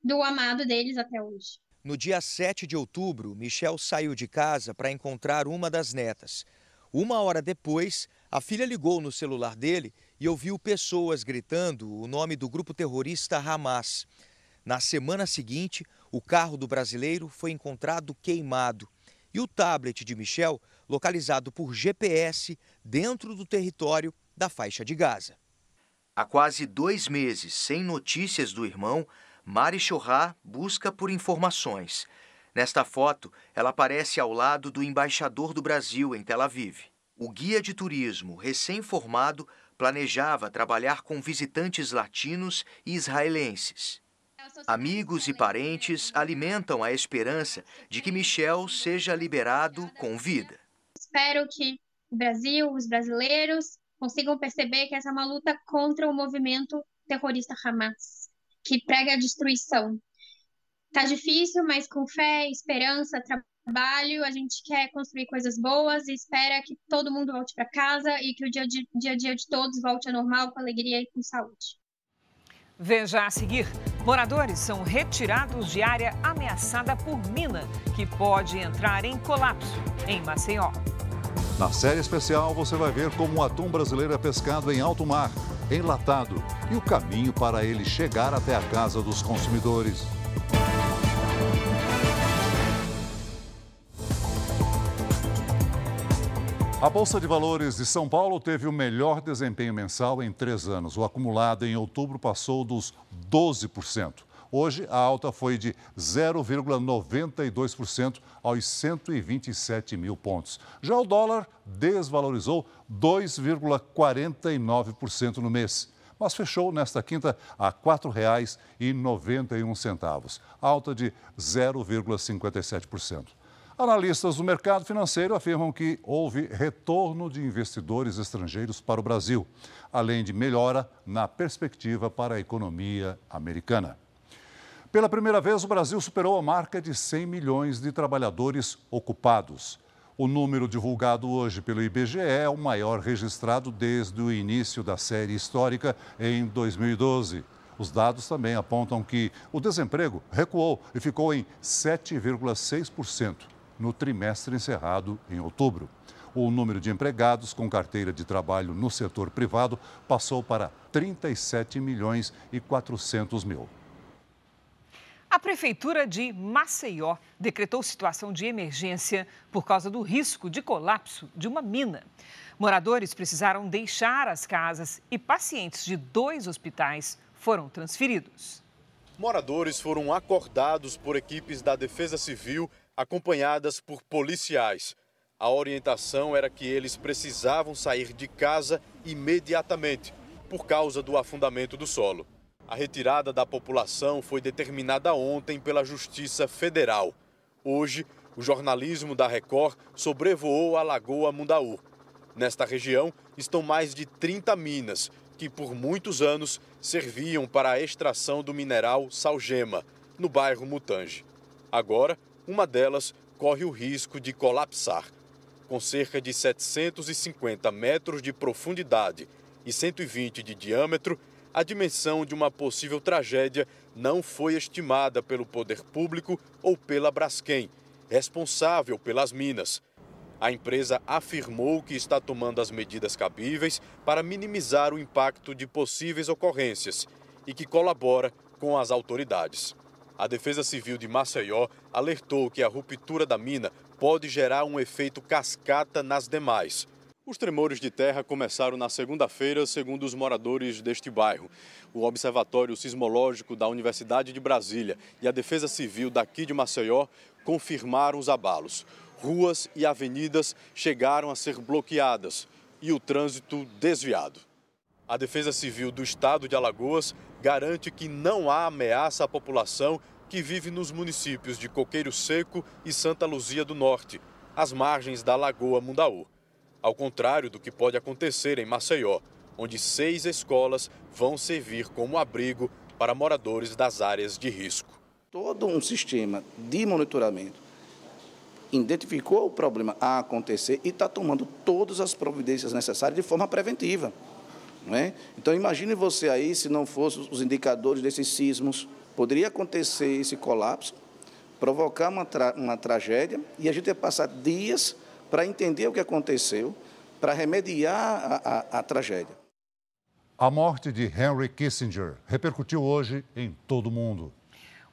do amado deles até hoje. No dia 7 de outubro, Michel saiu de casa para encontrar uma das netas. Uma hora depois, a filha ligou no celular dele e ouviu pessoas gritando o nome do grupo terrorista Hamas. Na semana seguinte, o carro do brasileiro foi encontrado queimado e o tablet de Michel localizado por GPS dentro do território da faixa de Gaza. Há quase dois meses sem notícias do irmão, Mari Chorra busca por informações. Nesta foto, ela aparece ao lado do embaixador do Brasil em Tel Aviv. O guia de turismo, recém-formado, planejava trabalhar com visitantes latinos e israelenses. Amigos e parentes alimentam a esperança de que Michel seja liberado com vida. Espero que o Brasil, os brasileiros, consigam perceber que essa é uma luta contra o movimento terrorista Hamas que prega a destruição. Tá difícil, mas com fé, esperança, trabalho, a gente quer construir coisas boas e espera que todo mundo volte para casa e que o dia, dia a dia de todos volte a normal com alegria e com saúde. Veja a seguir: moradores são retirados de área ameaçada por mina, que pode entrar em colapso em Maceió. Na série especial, você vai ver como o atum brasileiro é pescado em alto mar enlatado e o caminho para ele chegar até a casa dos consumidores. A Bolsa de Valores de São Paulo teve o melhor desempenho mensal em três anos. O acumulado em outubro passou dos 12%. Hoje, a alta foi de 0,92% aos 127 mil pontos. Já o dólar desvalorizou 2,49% no mês, mas fechou nesta quinta a R$ 4,91, alta de 0,57%. Analistas do mercado financeiro afirmam que houve retorno de investidores estrangeiros para o Brasil, além de melhora na perspectiva para a economia americana. Pela primeira vez, o Brasil superou a marca de 100 milhões de trabalhadores ocupados. O número divulgado hoje pelo IBGE é o maior registrado desde o início da série histórica em 2012. Os dados também apontam que o desemprego recuou e ficou em 7,6% no trimestre encerrado em outubro. O número de empregados com carteira de trabalho no setor privado passou para 37 milhões e 400 mil. A Prefeitura de Maceió decretou situação de emergência por causa do risco de colapso de uma mina. Moradores precisaram deixar as casas e pacientes de dois hospitais foram transferidos. Moradores foram acordados por equipes da Defesa Civil acompanhadas por policiais. A orientação era que eles precisavam sair de casa imediatamente por causa do afundamento do solo. A retirada da população foi determinada ontem pela Justiça Federal. Hoje, o jornalismo da Record sobrevoou a Lagoa Mundaú. Nesta região estão mais de 30 minas que por muitos anos serviam para a extração do mineral salgema, no bairro Mutange. Agora, uma delas corre o risco de colapsar. Com cerca de 750 metros de profundidade e 120 de diâmetro, a dimensão de uma possível tragédia não foi estimada pelo poder público ou pela Braskem, responsável pelas minas. A empresa afirmou que está tomando as medidas cabíveis para minimizar o impacto de possíveis ocorrências e que colabora com as autoridades. A Defesa Civil de Maceió alertou que a ruptura da mina pode gerar um efeito cascata nas demais. Os tremores de terra começaram na segunda-feira, segundo os moradores deste bairro. O Observatório Sismológico da Universidade de Brasília e a Defesa Civil daqui de Maceió confirmaram os abalos. Ruas e avenidas chegaram a ser bloqueadas e o trânsito desviado. A Defesa Civil do Estado de Alagoas garante que não há ameaça à população que vive nos municípios de Coqueiro Seco e Santa Luzia do Norte, às margens da Lagoa Mundaú ao contrário do que pode acontecer em Maceió, onde seis escolas vão servir como abrigo para moradores das áreas de risco. Todo um sistema de monitoramento identificou o problema a acontecer e está tomando todas as providências necessárias de forma preventiva. É? Então imagine você aí, se não fossem os indicadores desses sismos, poderia acontecer esse colapso, provocar uma, tra uma tragédia e a gente ia passar dias para entender o que aconteceu, para remediar a, a, a tragédia. A morte de Henry Kissinger repercutiu hoje em todo o mundo.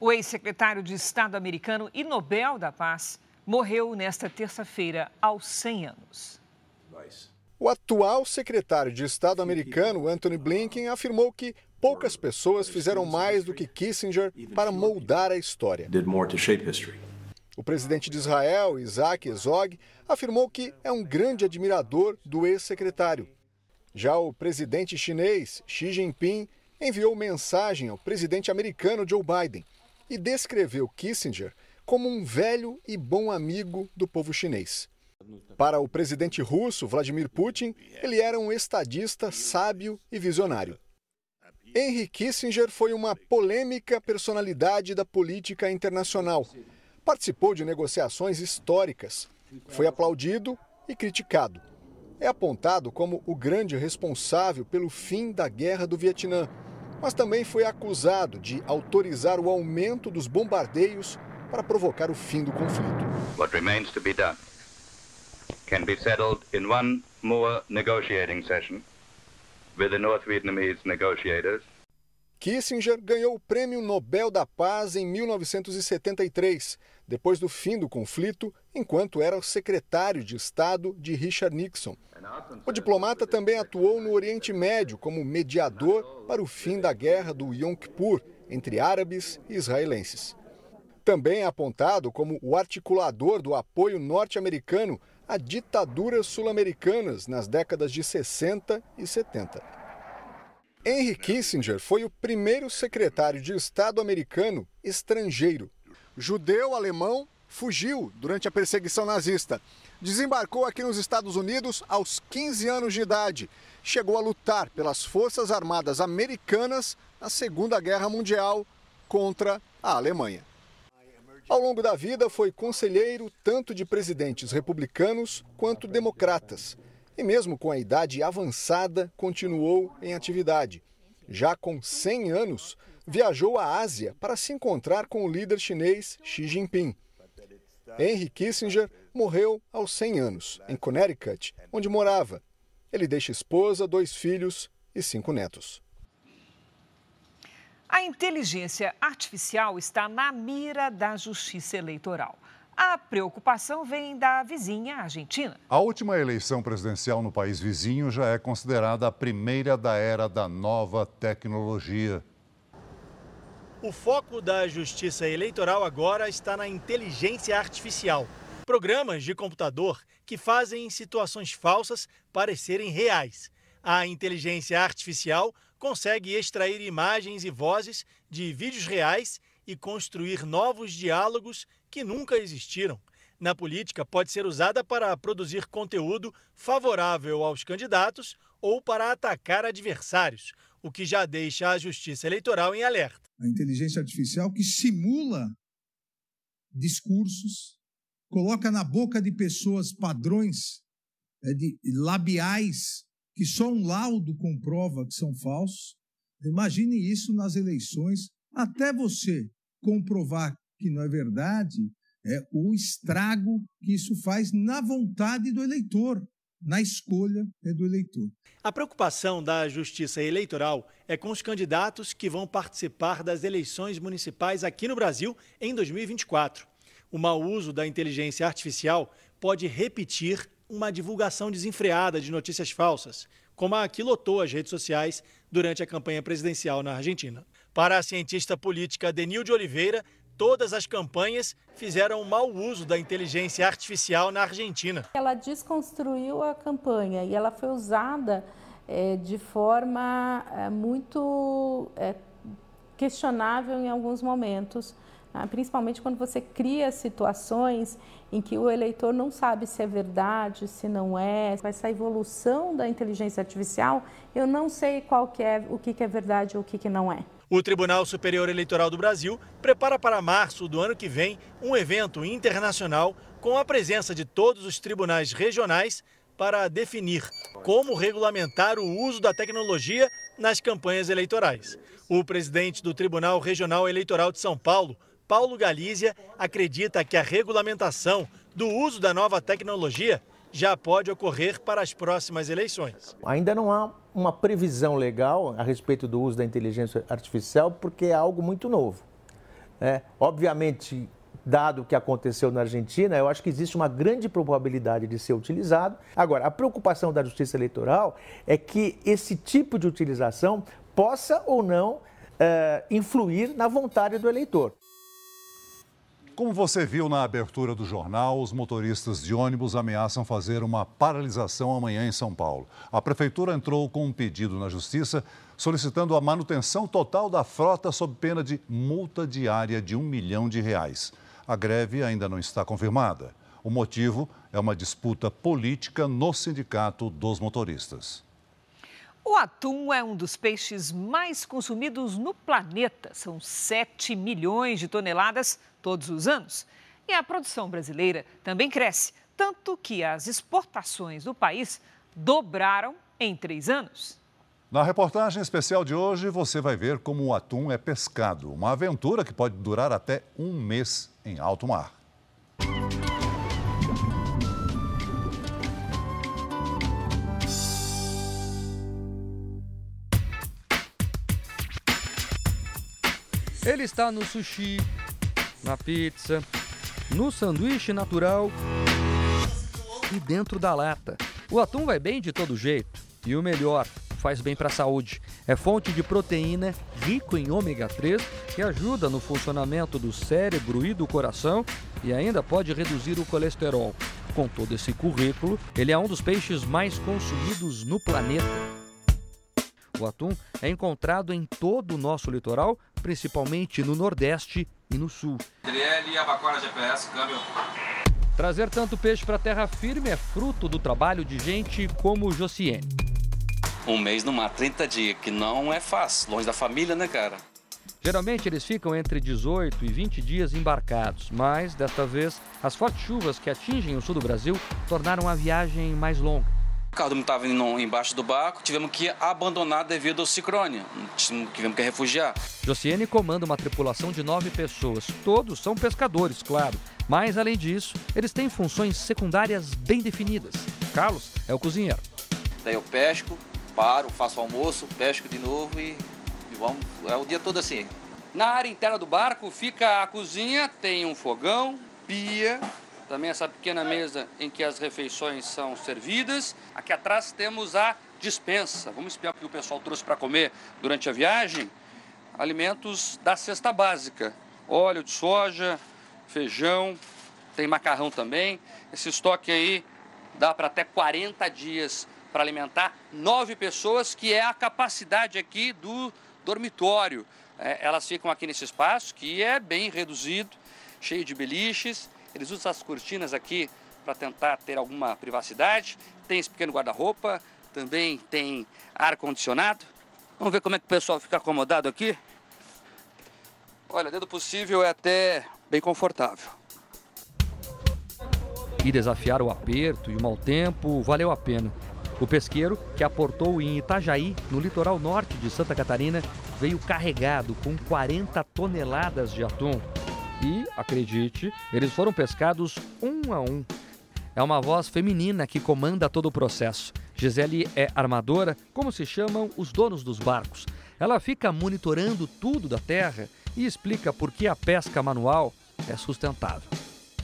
O ex-secretário de Estado americano e Nobel da Paz morreu nesta terça-feira, aos 100 anos. O atual secretário de Estado americano, Anthony Blinken, afirmou que poucas pessoas fizeram mais do que Kissinger para moldar a história. O presidente de Israel, Isaac Herzog, afirmou que é um grande admirador do ex-secretário. Já o presidente chinês, Xi Jinping, enviou mensagem ao presidente americano Joe Biden e descreveu Kissinger como um velho e bom amigo do povo chinês. Para o presidente russo, Vladimir Putin, ele era um estadista sábio e visionário. Henry Kissinger foi uma polêmica personalidade da política internacional participou de negociações históricas, foi aplaudido e criticado. É apontado como o grande responsável pelo fim da Guerra do Vietnã, mas também foi acusado de autorizar o aumento dos bombardeios para provocar o fim do conflito. What remains to be done can be settled in one more negotiating session with the North Vietnamese negotiators. Kissinger ganhou o Prêmio Nobel da Paz em 1973 depois do fim do conflito, enquanto era secretário de Estado de Richard Nixon. O diplomata também atuou no Oriente Médio como mediador para o fim da guerra do Yom Kippur entre árabes e israelenses. Também é apontado como o articulador do apoio norte-americano a ditaduras sul-americanas nas décadas de 60 e 70. Henry Kissinger foi o primeiro secretário de Estado americano estrangeiro judeu alemão, fugiu durante a perseguição nazista. Desembarcou aqui nos Estados Unidos aos 15 anos de idade. Chegou a lutar pelas Forças Armadas Americanas na Segunda Guerra Mundial contra a Alemanha. Ao longo da vida, foi conselheiro tanto de presidentes republicanos quanto democratas. E mesmo com a idade avançada, continuou em atividade. Já com 100 anos, viajou à Ásia para se encontrar com o líder chinês Xi Jinping. Henry Kissinger morreu aos 100 anos, em Connecticut, onde morava. Ele deixa esposa, dois filhos e cinco netos. A inteligência artificial está na mira da justiça eleitoral. A preocupação vem da vizinha Argentina. A última eleição presidencial no país vizinho já é considerada a primeira da era da nova tecnologia. O foco da justiça eleitoral agora está na inteligência artificial. Programas de computador que fazem situações falsas parecerem reais. A inteligência artificial consegue extrair imagens e vozes de vídeos reais e construir novos diálogos que nunca existiram. Na política, pode ser usada para produzir conteúdo favorável aos candidatos ou para atacar adversários, o que já deixa a Justiça Eleitoral em alerta a inteligência artificial que simula discursos, coloca na boca de pessoas padrões é, de labiais que só um laudo comprova que são falsos. Imagine isso nas eleições, até você comprovar que não é verdade, é o estrago que isso faz na vontade do eleitor. Na escolha é do eleitor. A preocupação da Justiça Eleitoral é com os candidatos que vão participar das eleições municipais aqui no Brasil em 2024. O mau uso da inteligência artificial pode repetir uma divulgação desenfreada de notícias falsas, como a que lotou as redes sociais durante a campanha presidencial na Argentina. Para a cientista política Denil de Oliveira, todas as campanhas fizeram mau uso da inteligência artificial na Argentina. Ela desconstruiu a campanha e ela foi usada é, de forma é, muito é, questionável em alguns momentos, né? principalmente quando você cria situações em que o eleitor não sabe se é verdade, se não é. Com essa evolução da inteligência artificial, eu não sei qual que é, o que, que é verdade ou o que, que não é. O Tribunal Superior Eleitoral do Brasil prepara para março do ano que vem um evento internacional com a presença de todos os tribunais regionais para definir como regulamentar o uso da tecnologia nas campanhas eleitorais. O presidente do Tribunal Regional Eleitoral de São Paulo, Paulo Galícia, acredita que a regulamentação do uso da nova tecnologia já pode ocorrer para as próximas eleições. Ainda não há uma previsão legal a respeito do uso da inteligência artificial, porque é algo muito novo. É, obviamente, dado o que aconteceu na Argentina, eu acho que existe uma grande probabilidade de ser utilizado. Agora, a preocupação da Justiça Eleitoral é que esse tipo de utilização possa ou não é, influir na vontade do eleitor. Como você viu na abertura do jornal, os motoristas de ônibus ameaçam fazer uma paralisação amanhã em São Paulo. A prefeitura entrou com um pedido na justiça solicitando a manutenção total da frota sob pena de multa diária de um milhão de reais. A greve ainda não está confirmada. O motivo é uma disputa política no sindicato dos motoristas. O atum é um dos peixes mais consumidos no planeta. São 7 milhões de toneladas todos os anos. E a produção brasileira também cresce, tanto que as exportações do país dobraram em três anos. Na reportagem especial de hoje, você vai ver como o atum é pescado. Uma aventura que pode durar até um mês em alto mar. Ele está no sushi, na pizza, no sanduíche natural e dentro da lata. O atum vai bem de todo jeito. E o melhor, faz bem para a saúde. É fonte de proteína rico em ômega 3 que ajuda no funcionamento do cérebro e do coração e ainda pode reduzir o colesterol. Com todo esse currículo, ele é um dos peixes mais consumidos no planeta. O atum é encontrado em todo o nosso litoral, principalmente no Nordeste e no Sul. Abacora GPS, câmbio. Trazer tanto peixe para terra firme é fruto do trabalho de gente como Josiane. Um mês no mar, 30 dias, que não é fácil, longe da família, né, cara? Geralmente eles ficam entre 18 e 20 dias embarcados, mas desta vez as fortes chuvas que atingem o sul do Brasil tornaram a viagem mais longa. O carro estava indo embaixo do barco, tivemos que abandonar devido ao ciclone. Tivemos que refugiar. Josiane comanda uma tripulação de nove pessoas. Todos são pescadores, claro. Mas, além disso, eles têm funções secundárias bem definidas. Carlos é o cozinheiro. Daí eu pesco, paro, faço almoço, pesco de novo e, e vamos. É o dia todo assim. Na área interna do barco fica a cozinha, tem um fogão, pia, também essa pequena mesa em que as refeições são servidas. Aqui atrás temos a dispensa. Vamos espiar o que o pessoal trouxe para comer durante a viagem. Alimentos da cesta básica: óleo de soja, feijão, tem macarrão também. Esse estoque aí dá para até 40 dias para alimentar nove pessoas, que é a capacidade aqui do dormitório. É, elas ficam aqui nesse espaço que é bem reduzido, cheio de beliches. Eles usam as cortinas aqui para tentar ter alguma privacidade. Tem esse pequeno guarda-roupa, também tem ar-condicionado. Vamos ver como é que o pessoal fica acomodado aqui. Olha, dentro do possível é até bem confortável. E desafiar o aperto e o mau tempo valeu a pena. O pesqueiro, que aportou em Itajaí, no litoral norte de Santa Catarina, veio carregado com 40 toneladas de atum. E, acredite, eles foram pescados um a um. É uma voz feminina que comanda todo o processo. Gisele é armadora, como se chamam os donos dos barcos. Ela fica monitorando tudo da terra e explica por que a pesca manual é sustentável.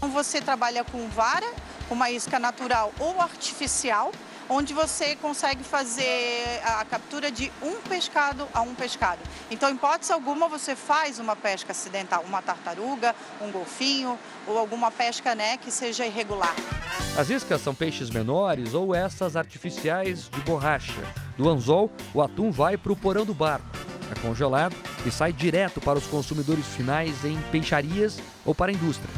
Você trabalha com vara, uma isca natural ou artificial, onde você consegue fazer a captura de um pescado a um pescado. Então, em hipótese alguma, você faz uma pesca acidental, uma tartaruga, um golfinho ou alguma pesca né, que seja irregular. As iscas são peixes menores ou essas artificiais de borracha. Do anzol, o atum vai para o porão do barco. É congelado e sai direto para os consumidores finais em peixarias ou para a indústria.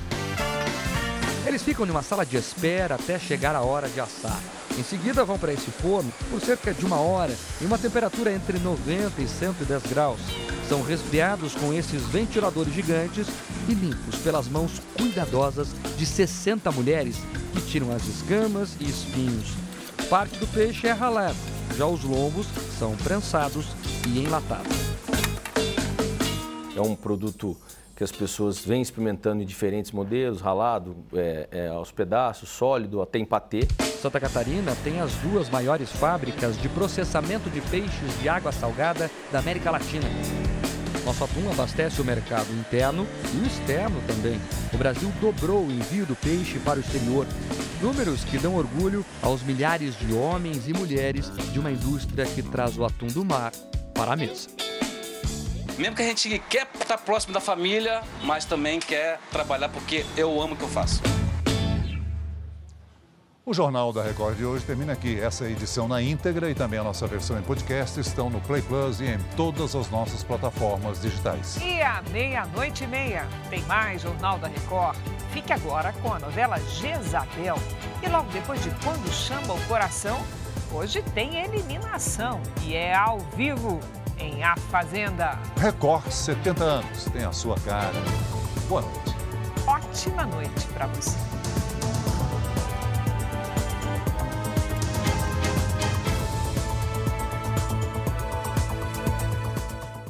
Eles ficam numa sala de espera até chegar a hora de assar. Em seguida, vão para esse forno por cerca de uma hora em uma temperatura entre 90 e 110 graus. São resfriados com esses ventiladores gigantes e limpos pelas mãos cuidadosas de 60 mulheres que tiram as escamas e espinhos. Parte do peixe é ralado, já os lombos são prensados e enlatados. É um produto que as pessoas vêm experimentando em diferentes modelos, ralado, é, é, aos pedaços, sólido, até em patê. Santa Catarina tem as duas maiores fábricas de processamento de peixes de água salgada da América Latina. Nosso atum abastece o mercado interno e externo também. O Brasil dobrou o envio do peixe para o exterior. Números que dão orgulho aos milhares de homens e mulheres de uma indústria que traz o atum do mar para a mesa. Mesmo que a gente quer estar próximo da família, mas também quer trabalhar porque eu amo o que eu faço. O Jornal da Record de hoje termina aqui. Essa edição na íntegra e também a nossa versão em podcast estão no Play Plus e em todas as nossas plataformas digitais. E à meia-noite e meia tem mais Jornal da Record. Fique agora com a novela Jezabel. E logo depois de Quando Chama o Coração, hoje tem eliminação e é ao vivo em A Fazenda. Record 70 anos, tem a sua cara. Boa noite. Ótima noite para você.